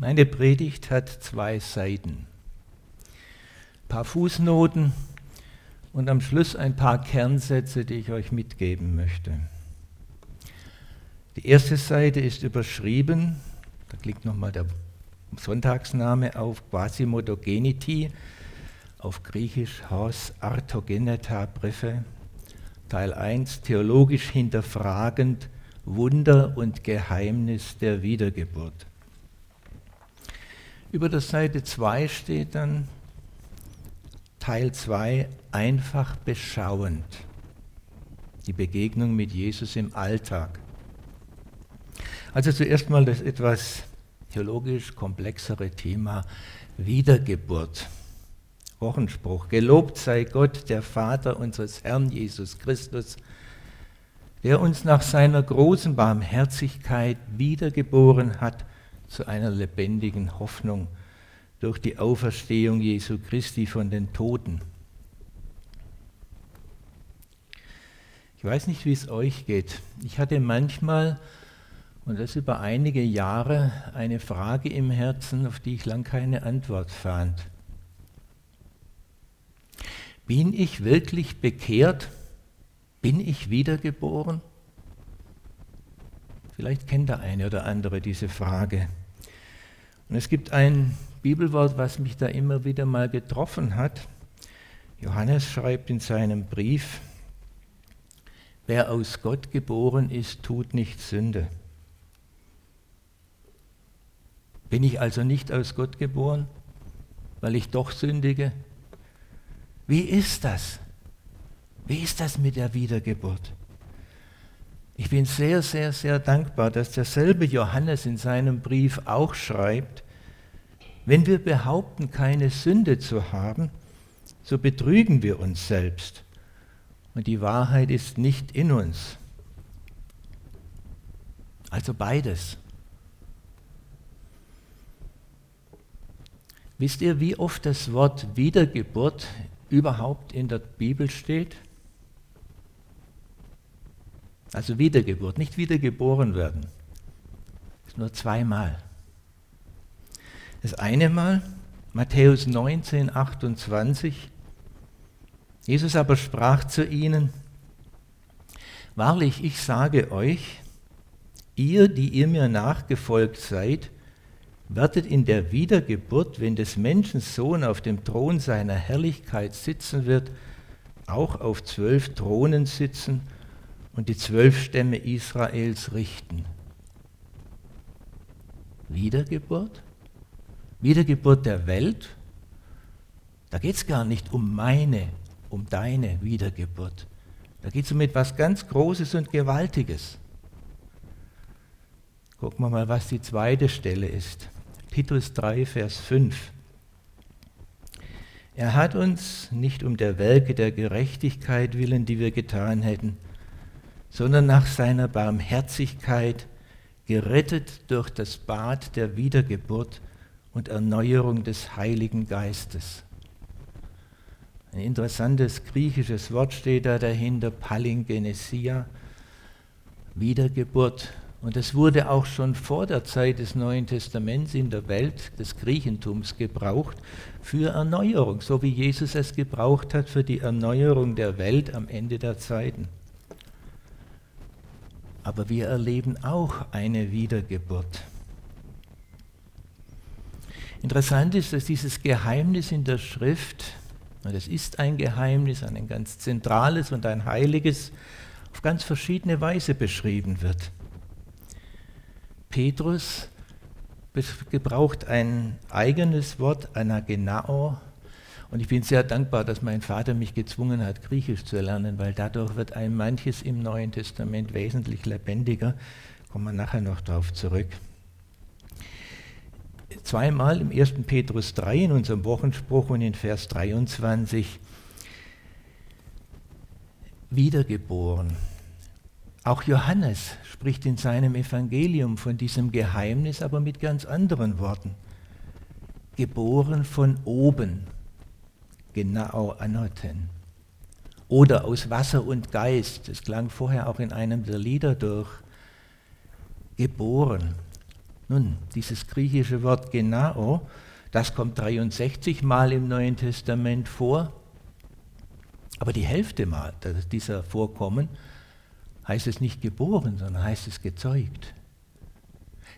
Meine Predigt hat zwei Seiten. Ein paar Fußnoten und am Schluss ein paar Kernsätze, die ich euch mitgeben möchte. Die erste Seite ist überschrieben, da klickt nochmal der Sonntagsname auf Quasimodogenity, auf Griechisch Haus Artogeneta Briefe, Teil 1, theologisch hinterfragend Wunder und Geheimnis der Wiedergeburt. Über der Seite 2 steht dann Teil 2 einfach beschauend. Die Begegnung mit Jesus im Alltag. Also zuerst mal das etwas theologisch komplexere Thema Wiedergeburt. Wochenspruch. Gelobt sei Gott, der Vater unseres Herrn Jesus Christus, der uns nach seiner großen Barmherzigkeit wiedergeboren hat zu einer lebendigen Hoffnung durch die Auferstehung Jesu Christi von den Toten. Ich weiß nicht, wie es euch geht. Ich hatte manchmal, und das über einige Jahre, eine Frage im Herzen, auf die ich lang keine Antwort fand. Bin ich wirklich bekehrt? Bin ich wiedergeboren? Vielleicht kennt der eine oder andere diese Frage. Und es gibt ein Bibelwort, was mich da immer wieder mal getroffen hat. Johannes schreibt in seinem Brief, wer aus Gott geboren ist, tut nicht Sünde. Bin ich also nicht aus Gott geboren, weil ich doch sündige? Wie ist das? Wie ist das mit der Wiedergeburt? Ich bin sehr, sehr, sehr dankbar, dass derselbe Johannes in seinem Brief auch schreibt, wenn wir behaupten, keine Sünde zu haben, so betrügen wir uns selbst und die Wahrheit ist nicht in uns. Also beides. Wisst ihr, wie oft das Wort Wiedergeburt überhaupt in der Bibel steht? Also Wiedergeburt, nicht wiedergeboren werden. Nur zweimal. Das eine Mal, Matthäus 19, 28. Jesus aber sprach zu ihnen, Wahrlich, ich sage euch, ihr, die ihr mir nachgefolgt seid, werdet in der Wiedergeburt, wenn des Menschen Sohn auf dem Thron seiner Herrlichkeit sitzen wird, auch auf zwölf Thronen sitzen und die zwölf Stämme Israels richten. Wiedergeburt? Wiedergeburt der Welt? Da geht es gar nicht um meine, um deine Wiedergeburt. Da geht es um etwas ganz Großes und Gewaltiges. Gucken wir mal, was die zweite Stelle ist. Titus 3, Vers 5. Er hat uns nicht um der Werke der Gerechtigkeit willen, die wir getan hätten, sondern nach seiner Barmherzigkeit gerettet durch das Bad der Wiedergeburt und Erneuerung des Heiligen Geistes. Ein interessantes griechisches Wort steht da dahinter, Palingenesia, Wiedergeburt und es wurde auch schon vor der Zeit des Neuen Testaments in der Welt des Griechentums gebraucht für Erneuerung, so wie Jesus es gebraucht hat für die Erneuerung der Welt am Ende der Zeiten. Aber wir erleben auch eine Wiedergeburt. Interessant ist, dass dieses Geheimnis in der Schrift, und es ist ein Geheimnis, ein ganz zentrales und ein heiliges, auf ganz verschiedene Weise beschrieben wird. Petrus gebraucht ein eigenes Wort, anagenao. Und ich bin sehr dankbar, dass mein Vater mich gezwungen hat, Griechisch zu lernen, weil dadurch wird ein manches im Neuen Testament wesentlich lebendiger. Kommen wir nachher noch darauf zurück. Zweimal im 1. Petrus 3 in unserem Wochenspruch und in Vers 23 wiedergeboren. Auch Johannes spricht in seinem Evangelium von diesem Geheimnis, aber mit ganz anderen Worten. Geboren von oben, genau anoten. Oder aus Wasser und Geist, das klang vorher auch in einem der Lieder durch. Geboren. Nun, dieses griechische Wort Genao, das kommt 63 Mal im Neuen Testament vor, aber die Hälfte Mal dieser Vorkommen heißt es nicht geboren, sondern heißt es gezeugt.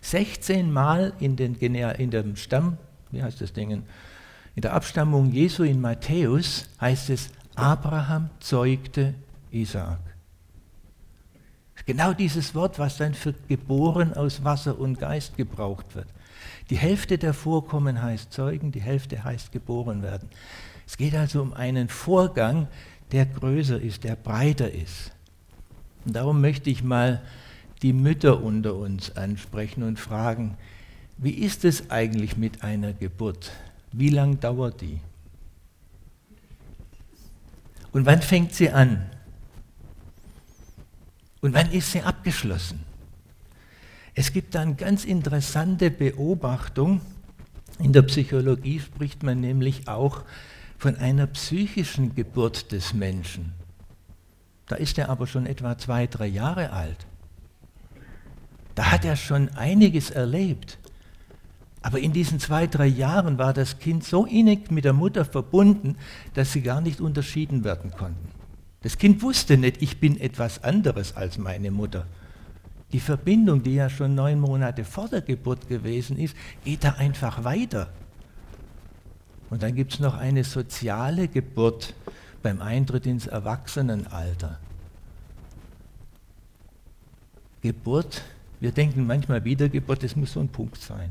16 Mal in, den, in dem Stamm, wie heißt das Ding, in der Abstammung Jesu in Matthäus heißt es, Abraham zeugte Isaak. Genau dieses Wort, was dann für geboren aus Wasser und Geist gebraucht wird. Die Hälfte der Vorkommen heißt Zeugen, die Hälfte heißt geboren werden. Es geht also um einen Vorgang, der größer ist, der breiter ist. Und darum möchte ich mal die Mütter unter uns ansprechen und fragen, wie ist es eigentlich mit einer Geburt? Wie lang dauert die? Und wann fängt sie an? Und wann ist sie abgeschlossen? Es gibt da eine ganz interessante Beobachtung. In der Psychologie spricht man nämlich auch von einer psychischen Geburt des Menschen. Da ist er aber schon etwa zwei, drei Jahre alt. Da hat er schon einiges erlebt. Aber in diesen zwei, drei Jahren war das Kind so innig mit der Mutter verbunden, dass sie gar nicht unterschieden werden konnten. Das Kind wusste nicht, ich bin etwas anderes als meine Mutter. Die Verbindung, die ja schon neun Monate vor der Geburt gewesen ist, geht da einfach weiter. Und dann gibt es noch eine soziale Geburt beim Eintritt ins Erwachsenenalter. Geburt wir denken manchmal Wiedergeburt, das muss so ein Punkt sein.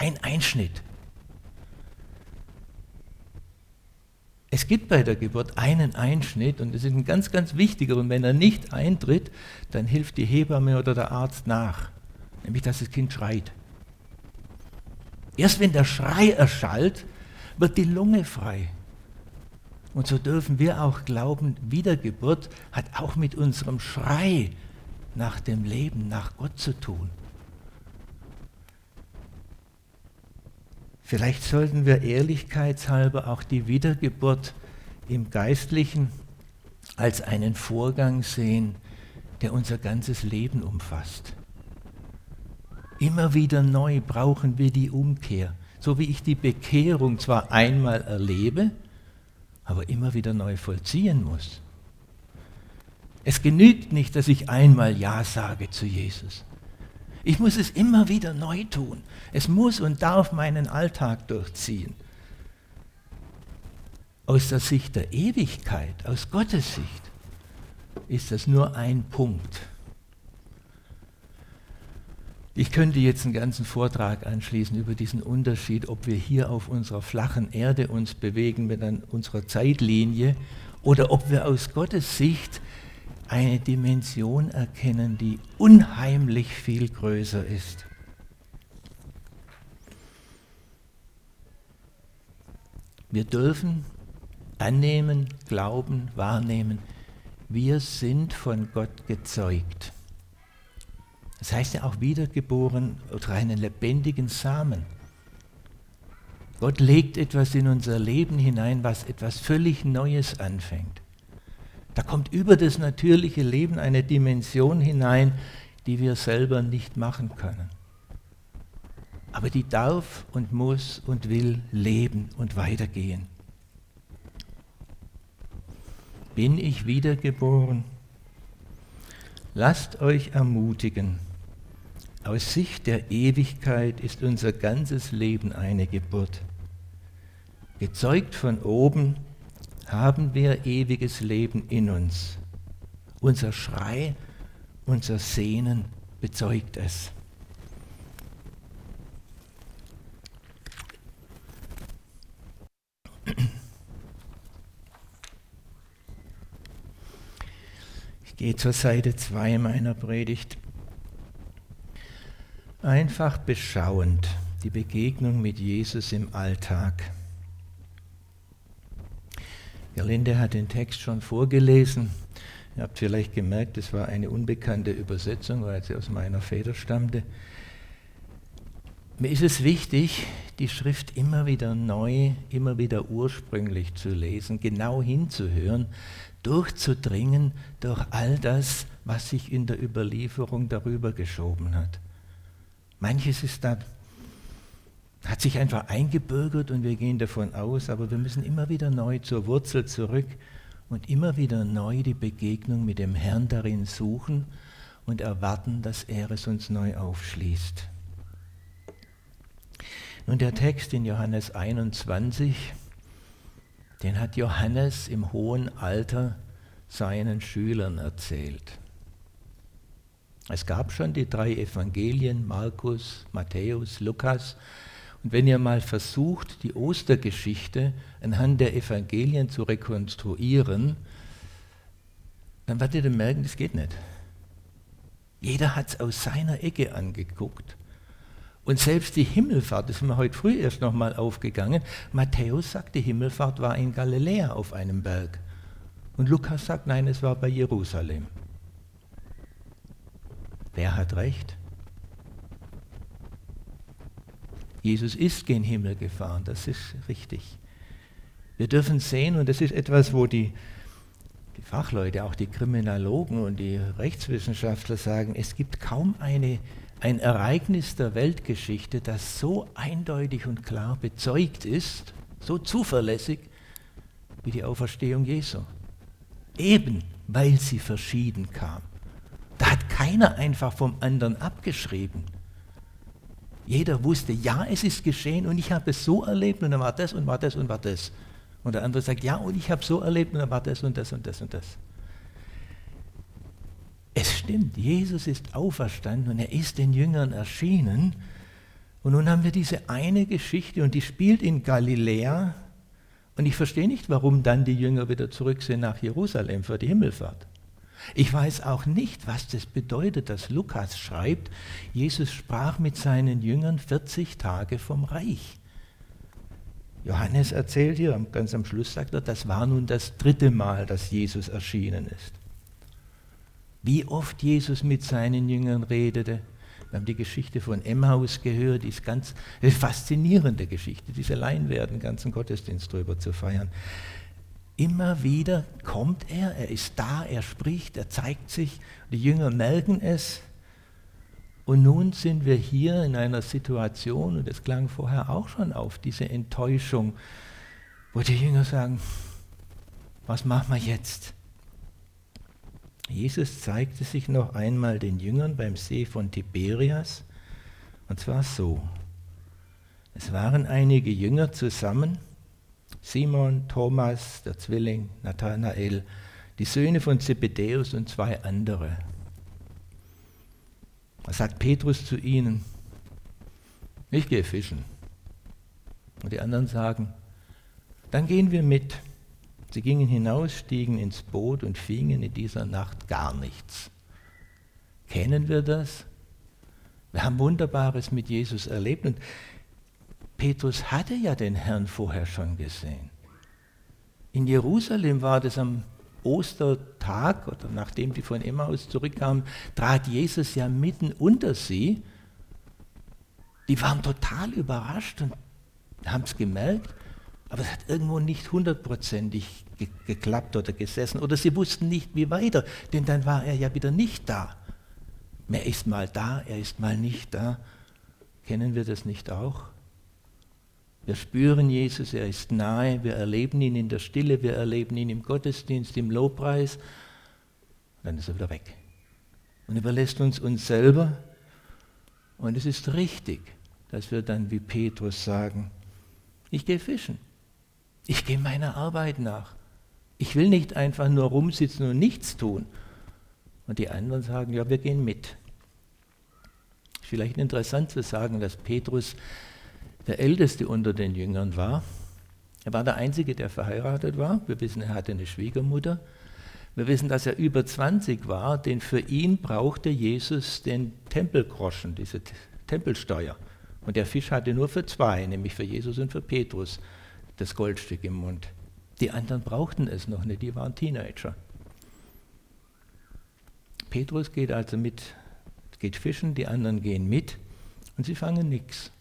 Ein Einschnitt. Es gibt bei der Geburt einen Einschnitt und das ist ein ganz, ganz wichtiger. Und wenn er nicht eintritt, dann hilft die Hebamme oder der Arzt nach. Nämlich, dass das Kind schreit. Erst wenn der Schrei erschallt, wird die Lunge frei. Und so dürfen wir auch glauben, Wiedergeburt hat auch mit unserem Schrei nach dem Leben, nach Gott zu tun. Vielleicht sollten wir ehrlichkeitshalber auch die Wiedergeburt im Geistlichen als einen Vorgang sehen, der unser ganzes Leben umfasst. Immer wieder neu brauchen wir die Umkehr, so wie ich die Bekehrung zwar einmal erlebe, aber immer wieder neu vollziehen muss. Es genügt nicht, dass ich einmal Ja sage zu Jesus. Ich muss es immer wieder neu tun. Es muss und darf meinen Alltag durchziehen. Aus der Sicht der Ewigkeit, aus Gottes Sicht, ist das nur ein Punkt. Ich könnte jetzt einen ganzen Vortrag anschließen über diesen Unterschied, ob wir hier auf unserer flachen Erde uns bewegen mit unserer Zeitlinie oder ob wir aus Gottes Sicht eine Dimension erkennen, die unheimlich viel größer ist. Wir dürfen annehmen, glauben, wahrnehmen, wir sind von Gott gezeugt. Das heißt ja auch wiedergeboren oder einen lebendigen Samen. Gott legt etwas in unser Leben hinein, was etwas völlig Neues anfängt. Da kommt über das natürliche Leben eine Dimension hinein, die wir selber nicht machen können. Aber die darf und muss und will leben und weitergehen. Bin ich wiedergeboren? Lasst euch ermutigen. Aus Sicht der Ewigkeit ist unser ganzes Leben eine Geburt. Gezeugt von oben haben wir ewiges Leben in uns. Unser Schrei, unser Sehnen bezeugt es. Ich gehe zur Seite 2 meiner Predigt. Einfach beschauend die Begegnung mit Jesus im Alltag. Gerlinde hat den Text schon vorgelesen. Ihr habt vielleicht gemerkt, es war eine unbekannte Übersetzung, weil sie aus meiner Feder stammte. Mir ist es wichtig, die Schrift immer wieder neu, immer wieder ursprünglich zu lesen, genau hinzuhören, durchzudringen durch all das, was sich in der Überlieferung darüber geschoben hat. Manches ist da, hat sich einfach eingebürgert und wir gehen davon aus, aber wir müssen immer wieder neu zur Wurzel zurück und immer wieder neu die Begegnung mit dem Herrn darin suchen und erwarten, dass er es uns neu aufschließt. Nun der Text in Johannes 21, den hat Johannes im hohen Alter seinen Schülern erzählt. Es gab schon die drei Evangelien, Markus, Matthäus, Lukas. Und wenn ihr mal versucht, die Ostergeschichte anhand der Evangelien zu rekonstruieren, dann werdet ihr merken, das geht nicht. Jeder hat es aus seiner Ecke angeguckt. Und selbst die Himmelfahrt, das ist mir heute früh erst nochmal aufgegangen, Matthäus sagt, die Himmelfahrt war in Galiläa auf einem Berg. Und Lukas sagt, nein, es war bei Jerusalem. Wer hat recht? Jesus ist gen Himmel gefahren, das ist richtig. Wir dürfen sehen, und das ist etwas, wo die, die Fachleute, auch die Kriminologen und die Rechtswissenschaftler sagen, es gibt kaum eine, ein Ereignis der Weltgeschichte, das so eindeutig und klar bezeugt ist, so zuverlässig wie die Auferstehung Jesu. Eben weil sie verschieden kam. Da hat keiner einfach vom anderen abgeschrieben. Jeder wusste, ja, es ist geschehen und ich habe es so erlebt und dann war das und war das und war das. Und der andere sagt, ja, und ich habe so erlebt und dann war das und das und das und das. Es stimmt, Jesus ist auferstanden und er ist den Jüngern erschienen. Und nun haben wir diese eine Geschichte und die spielt in Galiläa. Und ich verstehe nicht, warum dann die Jünger wieder zurück sind nach Jerusalem für die Himmelfahrt. Ich weiß auch nicht, was das bedeutet, dass Lukas schreibt, Jesus sprach mit seinen Jüngern 40 Tage vom Reich. Johannes erzählt hier, ganz am Schluss sagt er, das war nun das dritte Mal, dass Jesus erschienen ist. Wie oft Jesus mit seinen Jüngern redete. Wir haben die Geschichte von Emmaus gehört, die ist ganz eine faszinierende Geschichte, diese Leinwerden, ganzen Gottesdienst darüber zu feiern. Immer wieder kommt er, er ist da, er spricht, er zeigt sich, die Jünger melden es. Und nun sind wir hier in einer Situation, und es klang vorher auch schon auf, diese Enttäuschung, wo die Jünger sagen, was machen wir jetzt? Jesus zeigte sich noch einmal den Jüngern beim See von Tiberias, und zwar so. Es waren einige Jünger zusammen, Simon, Thomas, der Zwilling, Nathanael, die Söhne von Zebedäus und zwei andere. Da sagt Petrus zu ihnen, ich gehe fischen. Und die anderen sagen, dann gehen wir mit. Sie gingen hinaus, stiegen ins Boot und fingen in dieser Nacht gar nichts. Kennen wir das? Wir haben Wunderbares mit Jesus erlebt und Petrus hatte ja den Herrn vorher schon gesehen. In Jerusalem war das am Ostertag oder nachdem die von Emmaus zurückkamen, trat Jesus ja mitten unter sie. Die waren total überrascht und haben es gemerkt. Aber es hat irgendwo nicht hundertprozentig ge geklappt oder gesessen. Oder sie wussten nicht, wie weiter, denn dann war er ja wieder nicht da. Er ist mal da, er ist mal nicht da. Kennen wir das nicht auch? Wir spüren Jesus, er ist nahe, wir erleben ihn in der Stille, wir erleben ihn im Gottesdienst, im Lobpreis. Dann ist er wieder weg und überlässt uns uns selber. Und es ist richtig, dass wir dann wie Petrus sagen, ich gehe fischen. Ich gehe meiner Arbeit nach. Ich will nicht einfach nur rumsitzen und nichts tun. Und die anderen sagen, ja, wir gehen mit. Vielleicht interessant zu sagen, dass Petrus der älteste unter den Jüngern war. Er war der Einzige, der verheiratet war. Wir wissen, er hatte eine Schwiegermutter. Wir wissen, dass er über 20 war, denn für ihn brauchte Jesus den Tempelgroschen, diese Tempelsteuer. Und der Fisch hatte nur für zwei, nämlich für Jesus und für Petrus das Goldstück im Mund. Die anderen brauchten es noch nicht, die waren Teenager. Petrus geht also mit, geht fischen, die anderen gehen mit und sie fangen nichts.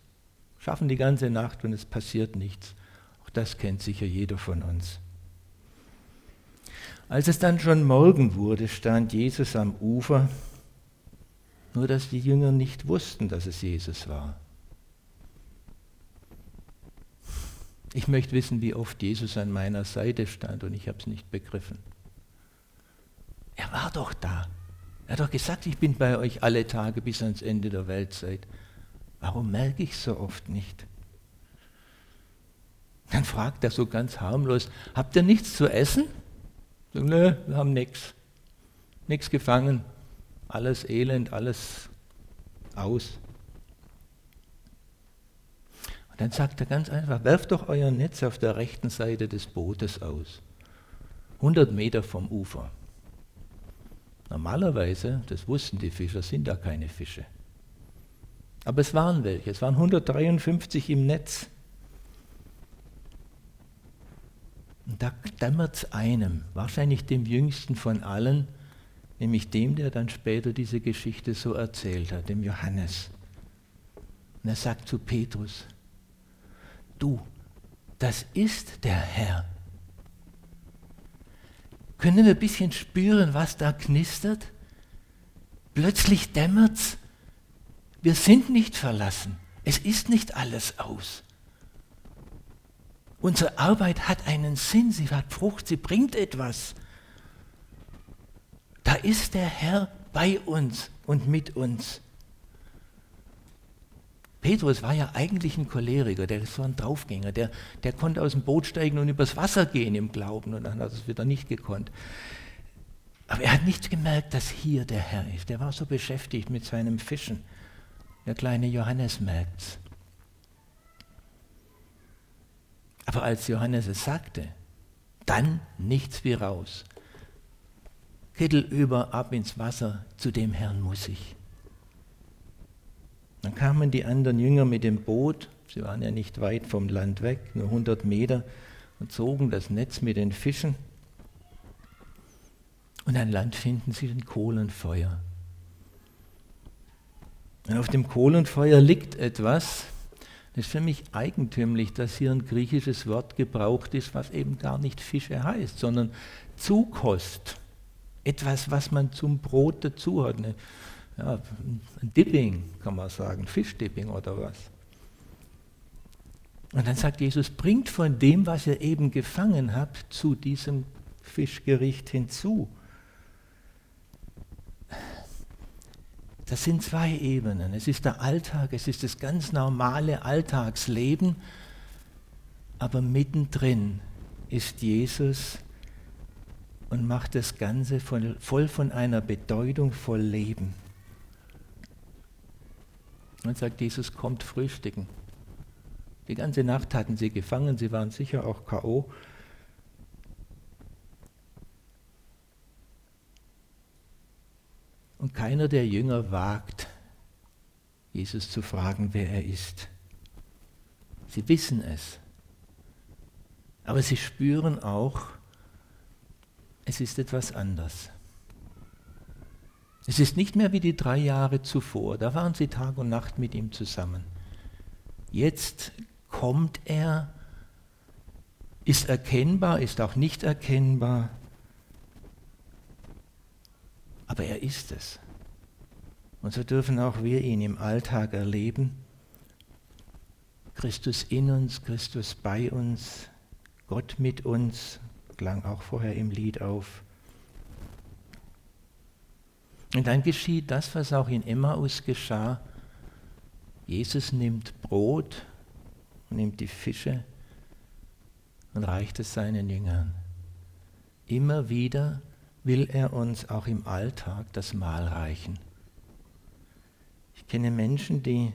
Schaffen die ganze Nacht und es passiert nichts. Auch das kennt sicher jeder von uns. Als es dann schon Morgen wurde, stand Jesus am Ufer Nur dass die Jünger nicht wussten, dass es Jesus war. Ich möchte wissen, wie oft Jesus an meiner Seite stand und ich habe es nicht begriffen. Er war doch da. Er hat doch gesagt, ich bin bei euch alle Tage bis ans Ende der Weltzeit. Warum merke ich so oft nicht? Dann fragt er so ganz harmlos, habt ihr nichts zu essen? So, nö, wir haben nichts. Nichts gefangen. Alles elend, alles aus. Und dann sagt er ganz einfach, werft doch euer Netz auf der rechten Seite des Bootes aus. 100 Meter vom Ufer. Normalerweise, das wussten die Fischer, sind da keine Fische. Aber es waren welche, es waren 153 im Netz. Und da dämmert es einem, wahrscheinlich dem jüngsten von allen, nämlich dem, der dann später diese Geschichte so erzählt hat, dem Johannes. Und er sagt zu Petrus, du, das ist der Herr. Können wir ein bisschen spüren, was da knistert? Plötzlich dämmert's. Wir sind nicht verlassen. Es ist nicht alles aus. Unsere Arbeit hat einen Sinn, sie hat Frucht, sie bringt etwas. Da ist der Herr bei uns und mit uns. Petrus war ja eigentlich ein Choleriker, der ist so ein Draufgänger, der, der konnte aus dem Boot steigen und übers Wasser gehen im Glauben und dann hat er es wieder nicht gekonnt. Aber er hat nicht gemerkt, dass hier der Herr ist. Der war so beschäftigt mit seinem Fischen. Der kleine Johannes merkt es. Aber als Johannes es sagte, dann nichts wie raus. Kittel über, ab ins Wasser, zu dem Herrn muss ich. Dann kamen die anderen Jünger mit dem Boot, sie waren ja nicht weit vom Land weg, nur 100 Meter, und zogen das Netz mit den Fischen. Und an Land finden sie ein Kohlenfeuer. Auf dem Kohlenfeuer liegt etwas, das ist für mich eigentümlich, dass hier ein griechisches Wort gebraucht ist, was eben gar nicht Fische heißt, sondern Zukost. Etwas, was man zum Brot dazu hat. Eine ja, ein Dipping, kann man sagen, Fischdipping oder was. Und dann sagt Jesus, bringt von dem, was ihr eben gefangen habt, zu diesem Fischgericht hinzu. Das sind zwei Ebenen. Es ist der Alltag, es ist das ganz normale Alltagsleben, aber mittendrin ist Jesus und macht das Ganze voll von einer Bedeutung, voll Leben. Und sagt Jesus, kommt frühstücken. Die ganze Nacht hatten sie gefangen, sie waren sicher auch KO. Keiner der Jünger wagt, Jesus zu fragen, wer er ist. Sie wissen es. Aber sie spüren auch, es ist etwas anders. Es ist nicht mehr wie die drei Jahre zuvor, da waren sie Tag und Nacht mit ihm zusammen. Jetzt kommt er, ist erkennbar, ist auch nicht erkennbar, aber er ist es. Und so dürfen auch wir ihn im Alltag erleben. Christus in uns, Christus bei uns, Gott mit uns, klang auch vorher im Lied auf. Und dann geschieht das, was auch in Emmaus geschah. Jesus nimmt Brot, nimmt die Fische und reicht es seinen Jüngern. Immer wieder will er uns auch im Alltag das Mahl reichen. Ich kenne Menschen, die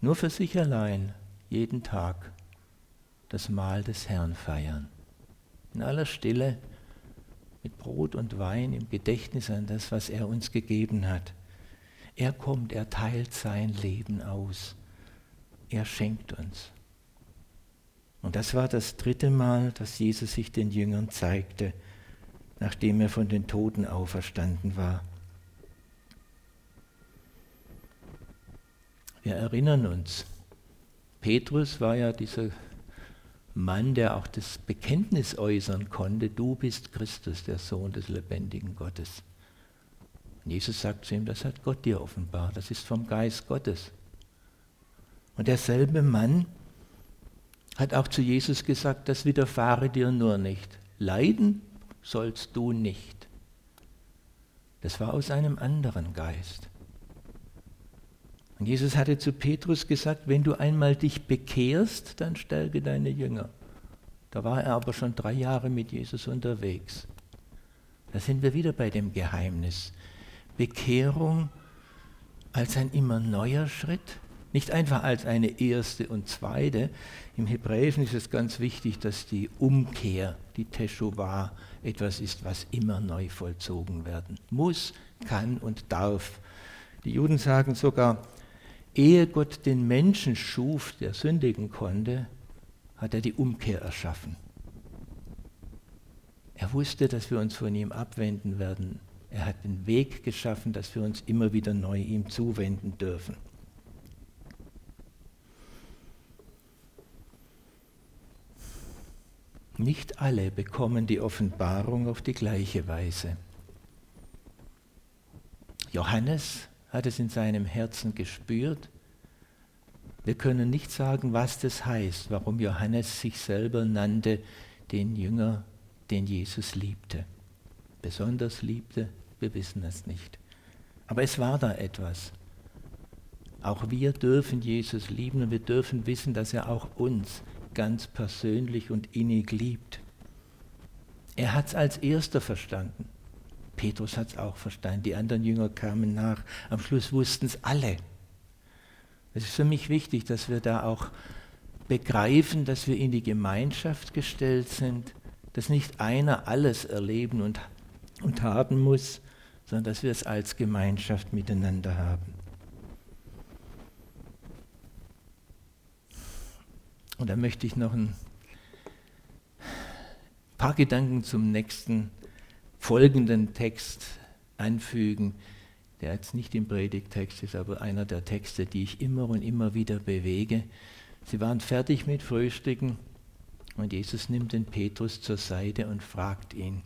nur für sich allein jeden Tag das Mahl des Herrn feiern. In aller Stille mit Brot und Wein im Gedächtnis an das, was er uns gegeben hat. Er kommt, er teilt sein Leben aus. Er schenkt uns. Und das war das dritte Mal, dass Jesus sich den Jüngern zeigte, nachdem er von den Toten auferstanden war. Wir erinnern uns, Petrus war ja dieser Mann, der auch das Bekenntnis äußern konnte, du bist Christus, der Sohn des lebendigen Gottes. Und Jesus sagt zu ihm, das hat Gott dir offenbart, das ist vom Geist Gottes. Und derselbe Mann hat auch zu Jesus gesagt, das widerfahre dir nur nicht. Leiden sollst du nicht. Das war aus einem anderen Geist. Jesus hatte zu Petrus gesagt, wenn du einmal dich bekehrst, dann stärke deine Jünger. Da war er aber schon drei Jahre mit Jesus unterwegs. Da sind wir wieder bei dem Geheimnis. Bekehrung als ein immer neuer Schritt, nicht einfach als eine erste und zweite. Im Hebräischen ist es ganz wichtig, dass die Umkehr, die Teshuvah, etwas ist, was immer neu vollzogen werden muss, kann und darf. Die Juden sagen sogar, ehe Gott den Menschen schuf, der sündigen konnte, hat er die Umkehr erschaffen. Er wusste, dass wir uns von ihm abwenden werden. Er hat den Weg geschaffen, dass wir uns immer wieder neu ihm zuwenden dürfen. Nicht alle bekommen die Offenbarung auf die gleiche Weise. Johannes hat es in seinem Herzen gespürt. Wir können nicht sagen, was das heißt, warum Johannes sich selber nannte, den Jünger, den Jesus liebte. Besonders liebte, wir wissen es nicht. Aber es war da etwas. Auch wir dürfen Jesus lieben und wir dürfen wissen, dass er auch uns ganz persönlich und innig liebt. Er hat es als erster verstanden. Petrus hat es auch verstanden. Die anderen Jünger kamen nach. Am Schluss wussten es alle. Es ist für mich wichtig, dass wir da auch begreifen, dass wir in die Gemeinschaft gestellt sind, dass nicht einer alles erleben und, und haben muss, sondern dass wir es als Gemeinschaft miteinander haben. Und da möchte ich noch ein paar Gedanken zum nächsten folgenden Text anfügen, der jetzt nicht im Predigtext ist, aber einer der Texte, die ich immer und immer wieder bewege. Sie waren fertig mit Frühstücken und Jesus nimmt den Petrus zur Seite und fragt ihn,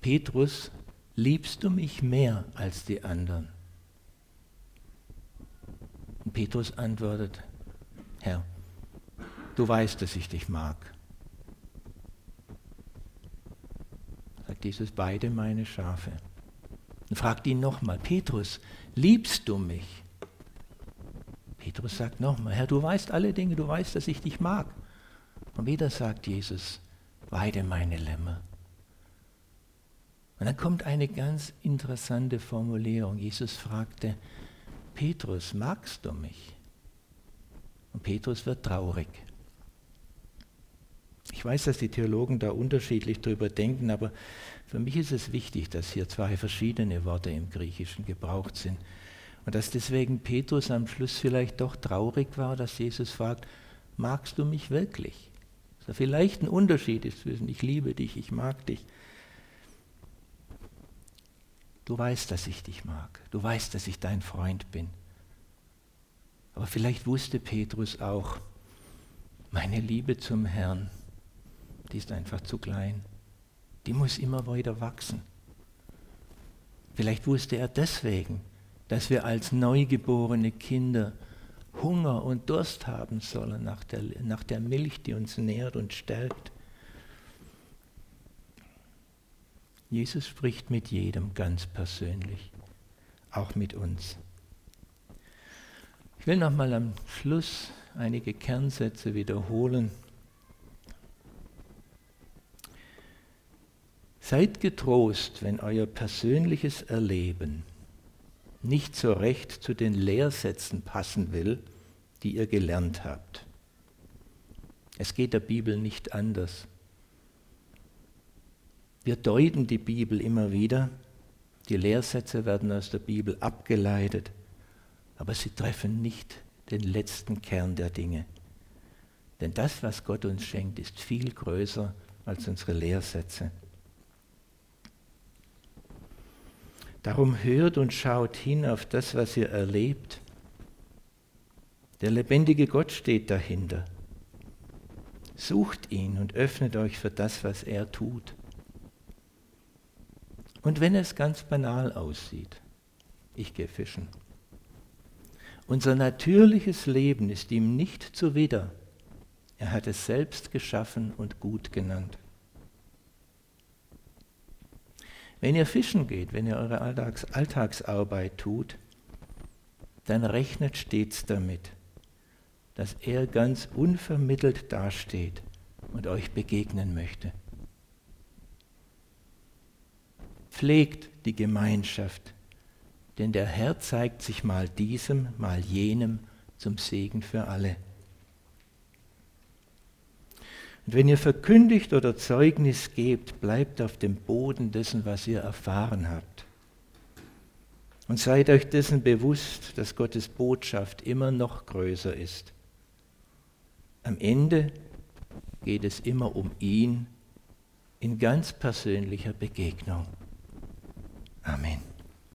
Petrus, liebst du mich mehr als die anderen? Und Petrus antwortet, Herr, du weißt, dass ich dich mag. Sagt Jesus, beide meine Schafe. Und fragt ihn nochmal, Petrus, liebst du mich? Petrus sagt nochmal, Herr, du weißt alle Dinge, du weißt, dass ich dich mag. Und wieder sagt Jesus, weide meine Lämmer. Und dann kommt eine ganz interessante Formulierung. Jesus fragte, Petrus, magst du mich? Und Petrus wird traurig. Ich weiß, dass die Theologen da unterschiedlich drüber denken, aber für mich ist es wichtig, dass hier zwei verschiedene Worte im Griechischen gebraucht sind. Und dass deswegen Petrus am Schluss vielleicht doch traurig war, dass Jesus fragt, magst du mich wirklich? Dass da vielleicht ein Unterschied ist zwischen ich liebe dich, ich mag dich. Du weißt, dass ich dich mag. Du weißt, dass ich dein Freund bin. Aber vielleicht wusste Petrus auch, meine Liebe zum Herrn, die ist einfach zu klein. Die muss immer weiter wachsen. Vielleicht wusste er deswegen, dass wir als neugeborene Kinder Hunger und Durst haben sollen nach der, nach der Milch, die uns nährt und stärkt. Jesus spricht mit jedem ganz persönlich, auch mit uns. Ich will nochmal am Schluss einige Kernsätze wiederholen. Seid getrost, wenn euer persönliches Erleben nicht so recht zu den Lehrsätzen passen will, die ihr gelernt habt. Es geht der Bibel nicht anders. Wir deuten die Bibel immer wieder, die Lehrsätze werden aus der Bibel abgeleitet aber sie treffen nicht den letzten Kern der Dinge. Denn das, was Gott uns schenkt, ist viel größer als unsere Lehrsätze. Darum hört und schaut hin auf das, was ihr erlebt. Der lebendige Gott steht dahinter. Sucht ihn und öffnet euch für das, was er tut. Und wenn es ganz banal aussieht, ich gehe fischen. Unser natürliches Leben ist ihm nicht zuwider. Er hat es selbst geschaffen und gut genannt. Wenn ihr fischen geht, wenn ihr eure Alltags Alltagsarbeit tut, dann rechnet stets damit, dass er ganz unvermittelt dasteht und euch begegnen möchte. Pflegt die Gemeinschaft, denn der Herr zeigt sich mal diesem, mal jenem zum Segen für alle. Und wenn ihr verkündigt oder Zeugnis gebt, bleibt auf dem Boden dessen, was ihr erfahren habt. Und seid euch dessen bewusst, dass Gottes Botschaft immer noch größer ist. Am Ende geht es immer um ihn in ganz persönlicher Begegnung. Amen.